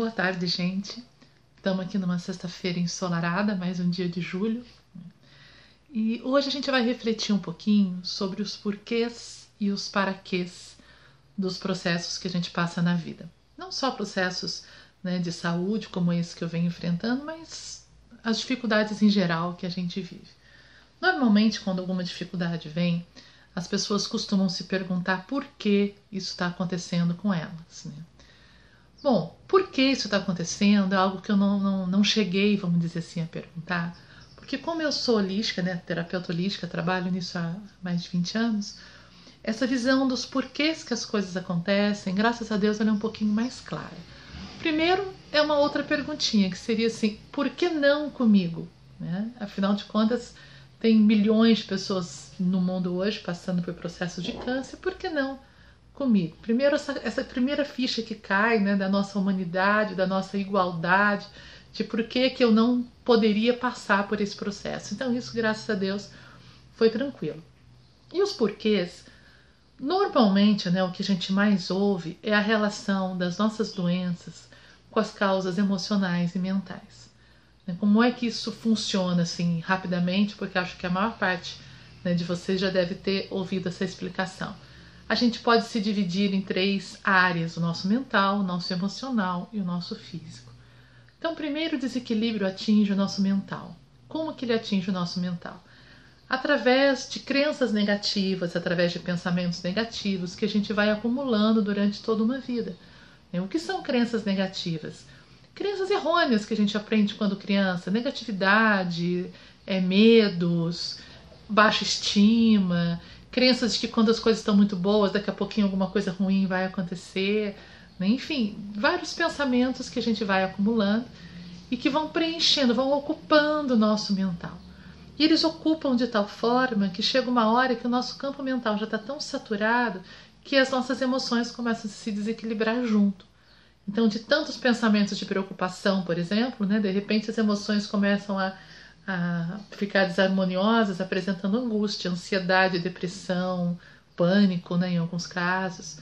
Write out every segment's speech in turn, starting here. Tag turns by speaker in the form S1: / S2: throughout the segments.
S1: Boa tarde, gente. Estamos aqui numa sexta-feira ensolarada, mais um dia de julho. E hoje a gente vai refletir um pouquinho sobre os porquês e os paraquês dos processos que a gente passa na vida. Não só processos né, de saúde como esse que eu venho enfrentando, mas as dificuldades em geral que a gente vive. Normalmente, quando alguma dificuldade vem, as pessoas costumam se perguntar por que isso está acontecendo com elas. Né? Bom, por que isso está acontecendo é algo que eu não, não, não cheguei, vamos dizer assim, a perguntar. Porque como eu sou holística, né, terapeuta holística, trabalho nisso há mais de 20 anos, essa visão dos porquês que as coisas acontecem, graças a Deus, ela é um pouquinho mais clara. Primeiro é uma outra perguntinha, que seria assim, por que não comigo? Né? Afinal de contas, tem milhões de pessoas no mundo hoje passando por processos de câncer, por que não comigo. Primeiro, essa, essa primeira ficha que cai né, da nossa humanidade, da nossa igualdade, de por que, que eu não poderia passar por esse processo. Então, isso, graças a Deus, foi tranquilo. E os porquês? Normalmente, né, o que a gente mais ouve é a relação das nossas doenças com as causas emocionais e mentais. Né, como é que isso funciona assim rapidamente? Porque acho que a maior parte né, de vocês já deve ter ouvido essa explicação a gente pode se dividir em três áreas: o nosso mental, o nosso emocional e o nosso físico. Então, primeiro, o desequilíbrio atinge o nosso mental. Como que ele atinge o nosso mental? Através de crenças negativas, através de pensamentos negativos que a gente vai acumulando durante toda uma vida. O que são crenças negativas? Crenças errôneas que a gente aprende quando criança, negatividade, é, medos, baixa estima, crenças de que quando as coisas estão muito boas, daqui a pouquinho alguma coisa ruim vai acontecer, né? enfim, vários pensamentos que a gente vai acumulando e que vão preenchendo, vão ocupando o nosso mental. E eles ocupam de tal forma que chega uma hora que o nosso campo mental já está tão saturado que as nossas emoções começam a se desequilibrar junto. Então, de tantos pensamentos de preocupação, por exemplo, né, de repente as emoções começam a a ficar desarmoniosas, apresentando angústia, ansiedade, depressão, pânico, né, em alguns casos.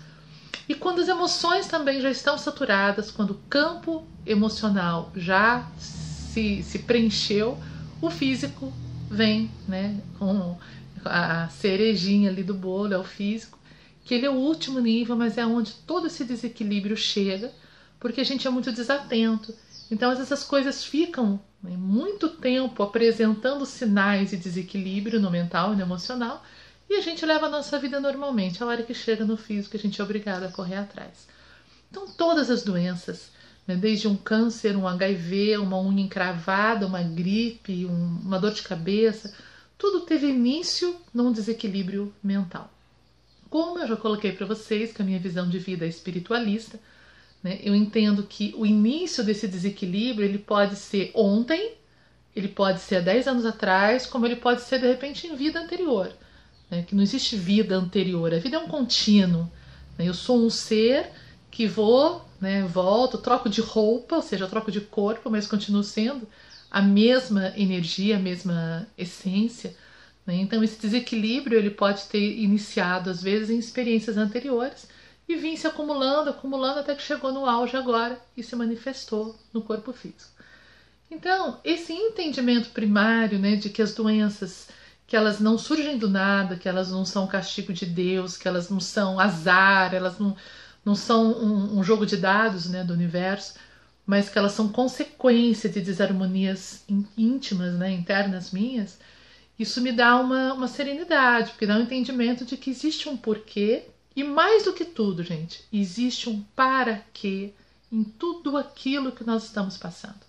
S1: E quando as emoções também já estão saturadas, quando o campo emocional já se, se preencheu, o físico vem né, com a cerejinha ali do bolo, é o físico, que ele é o último nível, mas é onde todo esse desequilíbrio chega, porque a gente é muito desatento. Então essas coisas ficam né, muito tempo apresentando sinais de desequilíbrio no mental e no emocional, e a gente leva a nossa vida normalmente. A hora que chega no físico, a gente é obrigado a correr atrás. Então, todas as doenças, né, desde um câncer, um HIV, uma unha encravada, uma gripe, um, uma dor de cabeça, tudo teve início num desequilíbrio mental. Como eu já coloquei para vocês, que a minha visão de vida é espiritualista, né? Eu entendo que o início desse desequilíbrio ele pode ser ontem, ele pode ser há 10 anos atrás, como ele pode ser de repente em vida anterior. Né? Que não existe vida anterior, a vida é um contínuo. Né? Eu sou um ser que vou, né, volto, troco de roupa, ou seja, troco de corpo, mas continuo sendo a mesma energia, a mesma essência. Né? Então esse desequilíbrio ele pode ter iniciado às vezes em experiências anteriores e vim se acumulando, acumulando até que chegou no auge agora e se manifestou no corpo físico. Então, esse entendimento primário, né, de que as doenças que elas não surgem do nada, que elas não são castigo de Deus, que elas não são azar, elas não, não são um, um jogo de dados né, do universo, mas que elas são consequência de desarmonias íntimas, né, internas minhas, isso me dá uma, uma serenidade, porque dá um entendimento de que existe um porquê e mais do que tudo, gente, existe um para quê em tudo aquilo que nós estamos passando.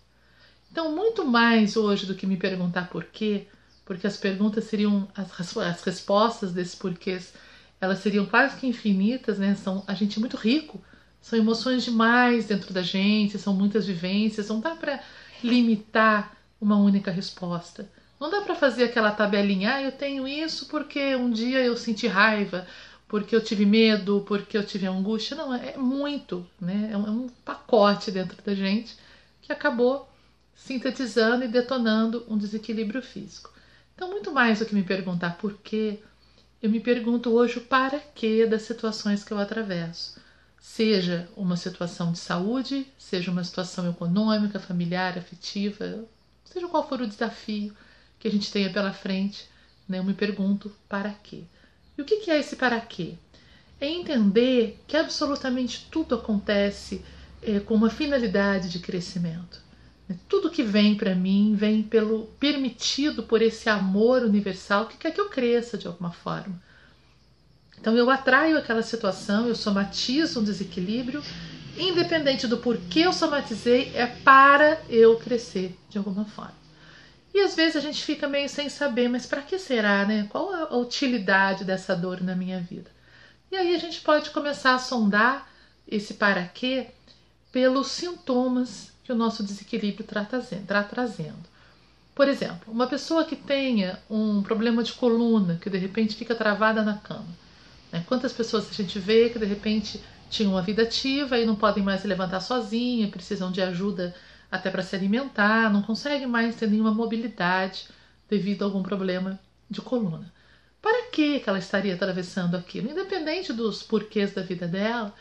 S1: Então, muito mais hoje do que me perguntar por quê, porque as perguntas seriam, as, as respostas desses porquês, elas seriam quase que infinitas, né? São, a gente é muito rico, são emoções demais dentro da gente, são muitas vivências, não dá para limitar uma única resposta. Não dá para fazer aquela tabelinha, ah, eu tenho isso porque um dia eu senti raiva, porque eu tive medo, porque eu tive angústia. Não, é muito, né? É um, é pacote dentro da gente que acabou sintetizando e detonando um desequilíbrio físico. Então, muito mais do que me perguntar por quê, eu me pergunto hoje o para quê das situações que eu atravesso. seja uma situação de saúde, seja uma situação econômica, familiar, afetiva, seja qual for o desafio que a gente tenha pela frente, né, eu me pergunto para quê? E o que é esse para quê? É entender que absolutamente tudo acontece é, com uma finalidade de crescimento. Tudo que vem para mim vem pelo permitido por esse amor universal que quer que eu cresça de alguma forma. Então eu atraio aquela situação, eu somatizo um desequilíbrio, independente do porquê eu somatizei, é para eu crescer de alguma forma. E às vezes a gente fica meio sem saber, mas para que será, né? Qual a utilidade dessa dor na minha vida? E aí a gente pode começar a sondar esse para quê pelos sintomas que o nosso desequilíbrio está trazendo. Por exemplo, uma pessoa que tenha um problema de coluna, que de repente fica travada na cama. Né? Quantas pessoas a gente vê que de repente tinham uma vida ativa e não podem mais se levantar sozinha, precisam de ajuda até para se alimentar, não conseguem mais ter nenhuma mobilidade devido a algum problema de coluna. Para que ela estaria atravessando aquilo? Independente dos porquês da vida dela,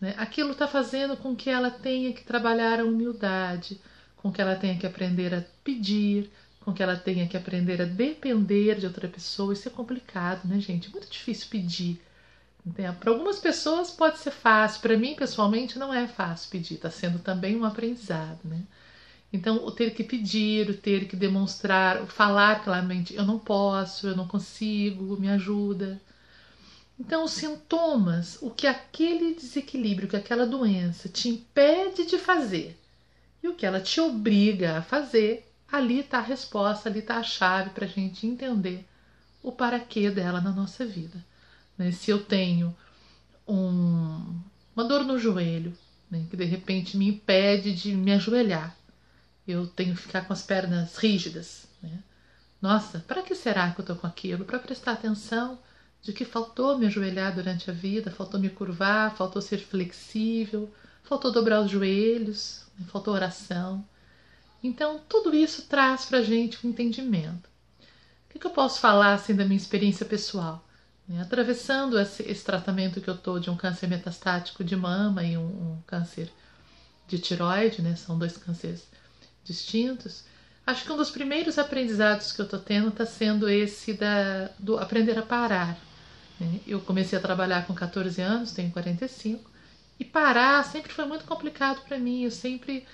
S1: né? aquilo está fazendo com que ela tenha que trabalhar a humildade, com que ela tenha que aprender a pedir, com que ela tenha que aprender a depender de outra pessoa. Isso é complicado, né, gente? Muito difícil pedir. Para algumas pessoas pode ser fácil, para mim pessoalmente não é fácil pedir, está sendo também um aprendizado, né? Então, o ter que pedir, o ter que demonstrar, o falar claramente, eu não posso, eu não consigo, me ajuda. Então, os sintomas, o que aquele desequilíbrio, que aquela doença te impede de fazer e o que ela te obriga a fazer, ali está a resposta, ali está a chave para a gente entender o para quê dela na nossa vida. Né? Se eu tenho um, uma dor no joelho, né, que de repente me impede de me ajoelhar, eu tenho que ficar com as pernas rígidas. Né? Nossa, para que será que eu estou com aquilo? Para prestar atenção de que faltou me ajoelhar durante a vida, faltou me curvar, faltou ser flexível, faltou dobrar os joelhos, né? faltou oração. Então, tudo isso traz para a gente um entendimento. O que, eu posso falar assim da minha experiência pessoal? Né? Atravessando esse, esse, tratamento que eu estou de um câncer metastático de mama e um, um câncer de tiroide, né? são dois cânceres distintos, acho que um dos primeiros aprendizados que eu estou tendo está sendo esse da, do aprender a parar. Né? Eu comecei a trabalhar com 14 anos, tenho 45, e parar sempre foi muito complicado para mim. Eu sempre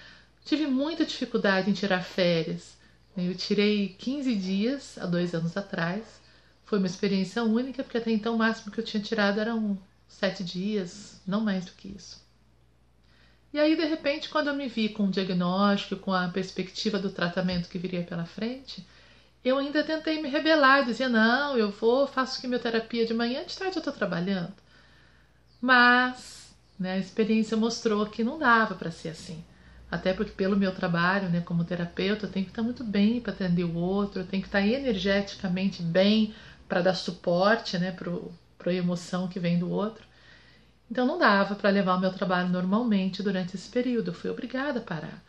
S1: tive muita dificuldade em tirar férias. Né? Eu tirei 15 dias há dois anos atrás foi uma experiência única, porque até então o máximo que eu tinha tirado eram sete dias, não mais do que isso. E aí, de repente, quando eu me vi com o diagnóstico, com a perspectiva do tratamento que viria pela frente, eu ainda tentei me rebelar, dizia: não, eu vou, faço quimioterapia de manhã, de tarde eu estou trabalhando. Mas né, a experiência mostrou que não dava para ser assim. Até porque, pelo meu trabalho né, como terapeuta, eu tenho que estar muito bem para atender o outro, eu tenho que estar energeticamente bem para dar suporte né, para a emoção que vem do outro. Então não dava para levar o meu trabalho normalmente durante esse período. Eu fui obrigada a parar.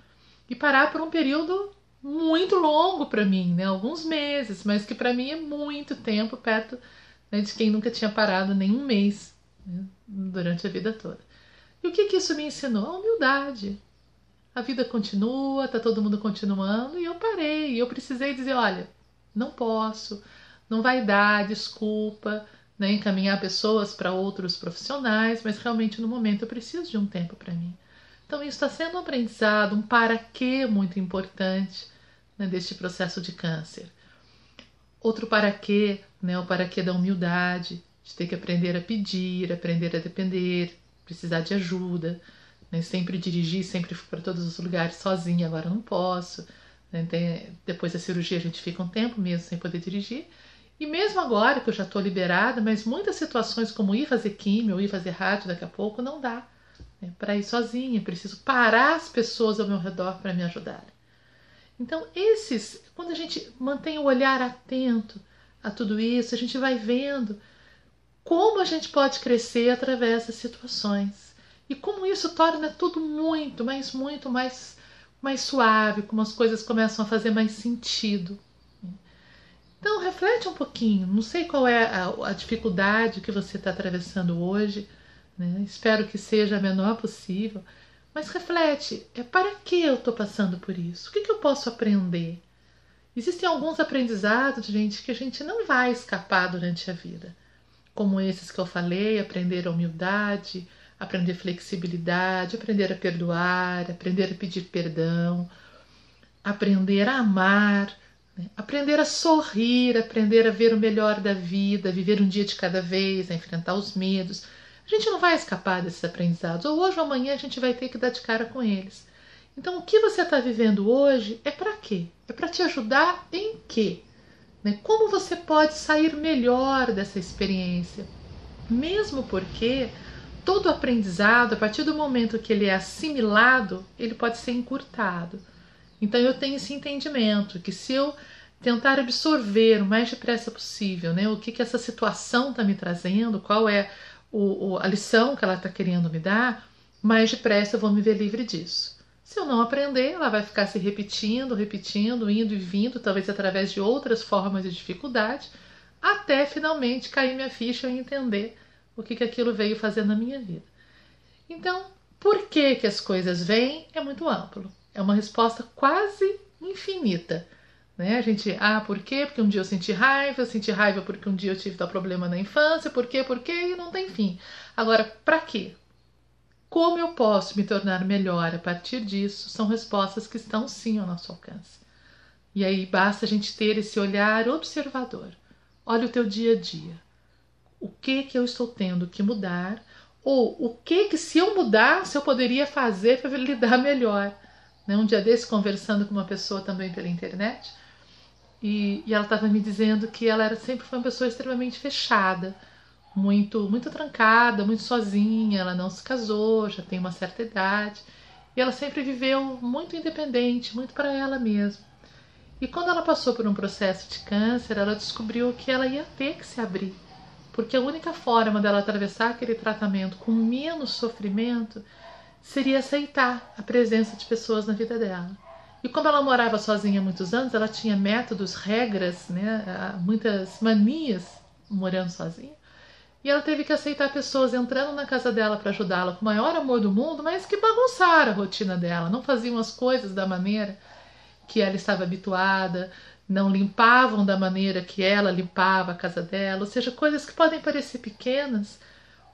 S1: E parar por um período muito longo para mim, né? alguns meses, mas que para mim é muito tempo perto né, de quem nunca tinha parado nem um mês né, durante a vida toda. E o que, que isso me ensinou? A humildade. A vida continua, tá todo mundo continuando e eu parei. E eu precisei dizer: olha, não posso, não vai dar desculpa, né, encaminhar pessoas para outros profissionais, mas realmente no momento eu preciso de um tempo para mim. Então isso está sendo um aprendizado, um para quê muito importante né, deste processo de câncer. Outro para quê, né, o para quê da humildade, de ter que aprender a pedir, aprender a depender, precisar de ajuda, né, sempre dirigir, sempre para todos os lugares sozinha, agora não posso. Né, tem, depois da cirurgia a gente fica um tempo mesmo sem poder dirigir. E mesmo agora que eu já estou liberada, mas muitas situações como ir fazer químio ir fazer rádio daqui a pouco não dá. Né? Para ir sozinha, preciso parar as pessoas ao meu redor para me ajudarem. Então, esses, quando a gente mantém o olhar atento a tudo isso, a gente vai vendo como a gente pode crescer através das situações. E como isso torna tudo muito, mas muito mais, mais suave, como as coisas começam a fazer mais sentido. Então, reflete um pouquinho. Não sei qual é a, a dificuldade que você está atravessando hoje, né? espero que seja a menor possível, mas reflete: é para que eu estou passando por isso? O que, que eu posso aprender? Existem alguns aprendizados, gente, que a gente não vai escapar durante a vida, como esses que eu falei: aprender a humildade, aprender flexibilidade, aprender a perdoar, aprender a pedir perdão, aprender a amar? Aprender a sorrir, aprender a ver o melhor da vida, viver um dia de cada vez, a enfrentar os medos. A gente não vai escapar desses aprendizados, ou hoje ou amanhã a gente vai ter que dar de cara com eles. Então, o que você está vivendo hoje é para quê? É para te ajudar em quê? Né? Como você pode sair melhor dessa experiência? Mesmo porque todo aprendizado, a partir do momento que ele é assimilado, ele pode ser encurtado. Então eu tenho esse entendimento que se eu tentar absorver o mais depressa possível, né, o que, que essa situação está me trazendo, qual é o, o, a lição que ela está querendo me dar, mais depressa eu vou me ver livre disso. Se eu não aprender, ela vai ficar se repetindo, repetindo, indo e vindo, talvez através de outras formas de dificuldade, até finalmente cair minha ficha e entender o que, que aquilo veio fazer na minha vida. Então, por que, que as coisas vêm é muito amplo. É uma resposta quase infinita. Né? A gente, ah, por quê? Porque um dia eu senti raiva, eu senti raiva porque um dia eu tive tal problema na infância, por quê? Por quê? E não tem fim. Agora, para quê? Como eu posso me tornar melhor a partir disso? São respostas que estão sim ao nosso alcance. E aí basta a gente ter esse olhar observador. Olha o teu dia a dia. O que que eu estou tendo que mudar? Ou o que que se eu mudasse eu poderia fazer para lidar melhor? Né? Um dia desse, conversando com uma pessoa também pela internet, e, e ela estava me dizendo que ela era sempre foi uma pessoa extremamente fechada, muito, muito trancada, muito sozinha. Ela não se casou, já tem uma certa idade, e ela sempre viveu muito independente, muito para ela mesma. E quando ela passou por um processo de câncer, ela descobriu que ela ia ter que se abrir, porque a única forma dela atravessar aquele tratamento com menos sofrimento seria aceitar a presença de pessoas na vida dela. E como ela morava sozinha há muitos anos, ela tinha métodos, regras, né, muitas manias morando sozinha. E ela teve que aceitar pessoas entrando na casa dela para ajudá-la com o maior amor do mundo, mas que bagunçaram a rotina dela, não faziam as coisas da maneira que ela estava habituada, não limpavam da maneira que ela limpava a casa dela, ou seja, coisas que podem parecer pequenas,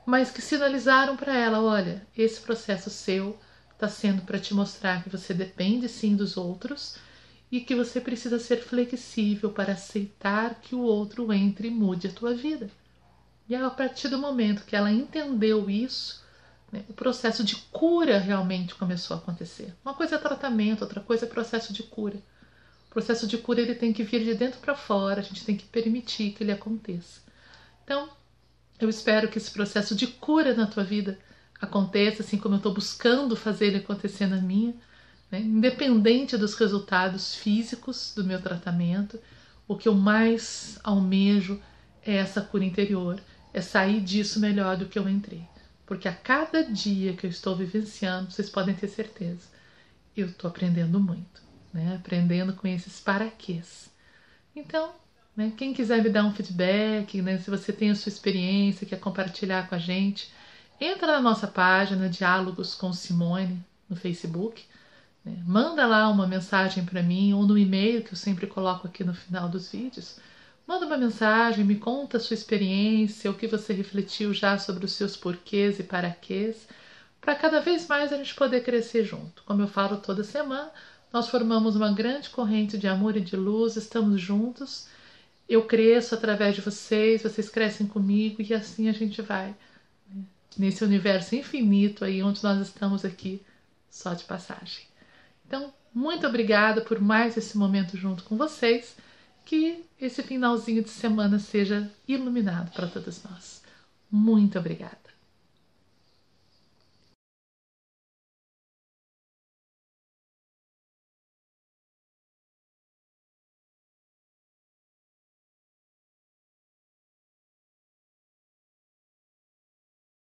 S1: mas que sinalizaram para ela: olha, esse processo seu está sendo para te mostrar que você depende sim dos outros e que você precisa ser flexível para aceitar que o outro entre e mude a tua vida. E a partir do momento que ela entendeu isso, né, o processo de cura realmente começou a acontecer. Uma coisa é tratamento, outra coisa é processo de cura. O processo de cura ele tem que vir de dentro para fora, a gente tem que permitir que ele aconteça. Então, eu espero que esse processo de cura na tua vida aconteça, assim como eu estou buscando fazer ele acontecer na minha, né? independente dos resultados físicos do meu tratamento. O que eu mais almejo é essa cura interior, é sair disso melhor do que eu entrei. Porque a cada dia que eu estou vivenciando, vocês podem ter certeza, eu estou aprendendo muito, né? aprendendo com esses paraquês. Então, né? Quem quiser me dar um feedback, né? se você tem a sua experiência, quer compartilhar com a gente, entra na nossa página Diálogos com Simone no Facebook. Né? Manda lá uma mensagem para mim ou no e-mail que eu sempre coloco aqui no final dos vídeos. Manda uma mensagem, me conta a sua experiência, o que você refletiu já sobre os seus porquês e paraquês, para cada vez mais a gente poder crescer junto. Como eu falo toda semana, nós formamos uma grande corrente de amor e de luz, estamos juntos eu cresço através de vocês, vocês crescem comigo e assim a gente vai né? nesse universo infinito aí onde nós estamos aqui só de passagem. Então, muito obrigada por mais esse momento junto com vocês. Que esse finalzinho de semana seja iluminado para todos nós. Muito obrigada.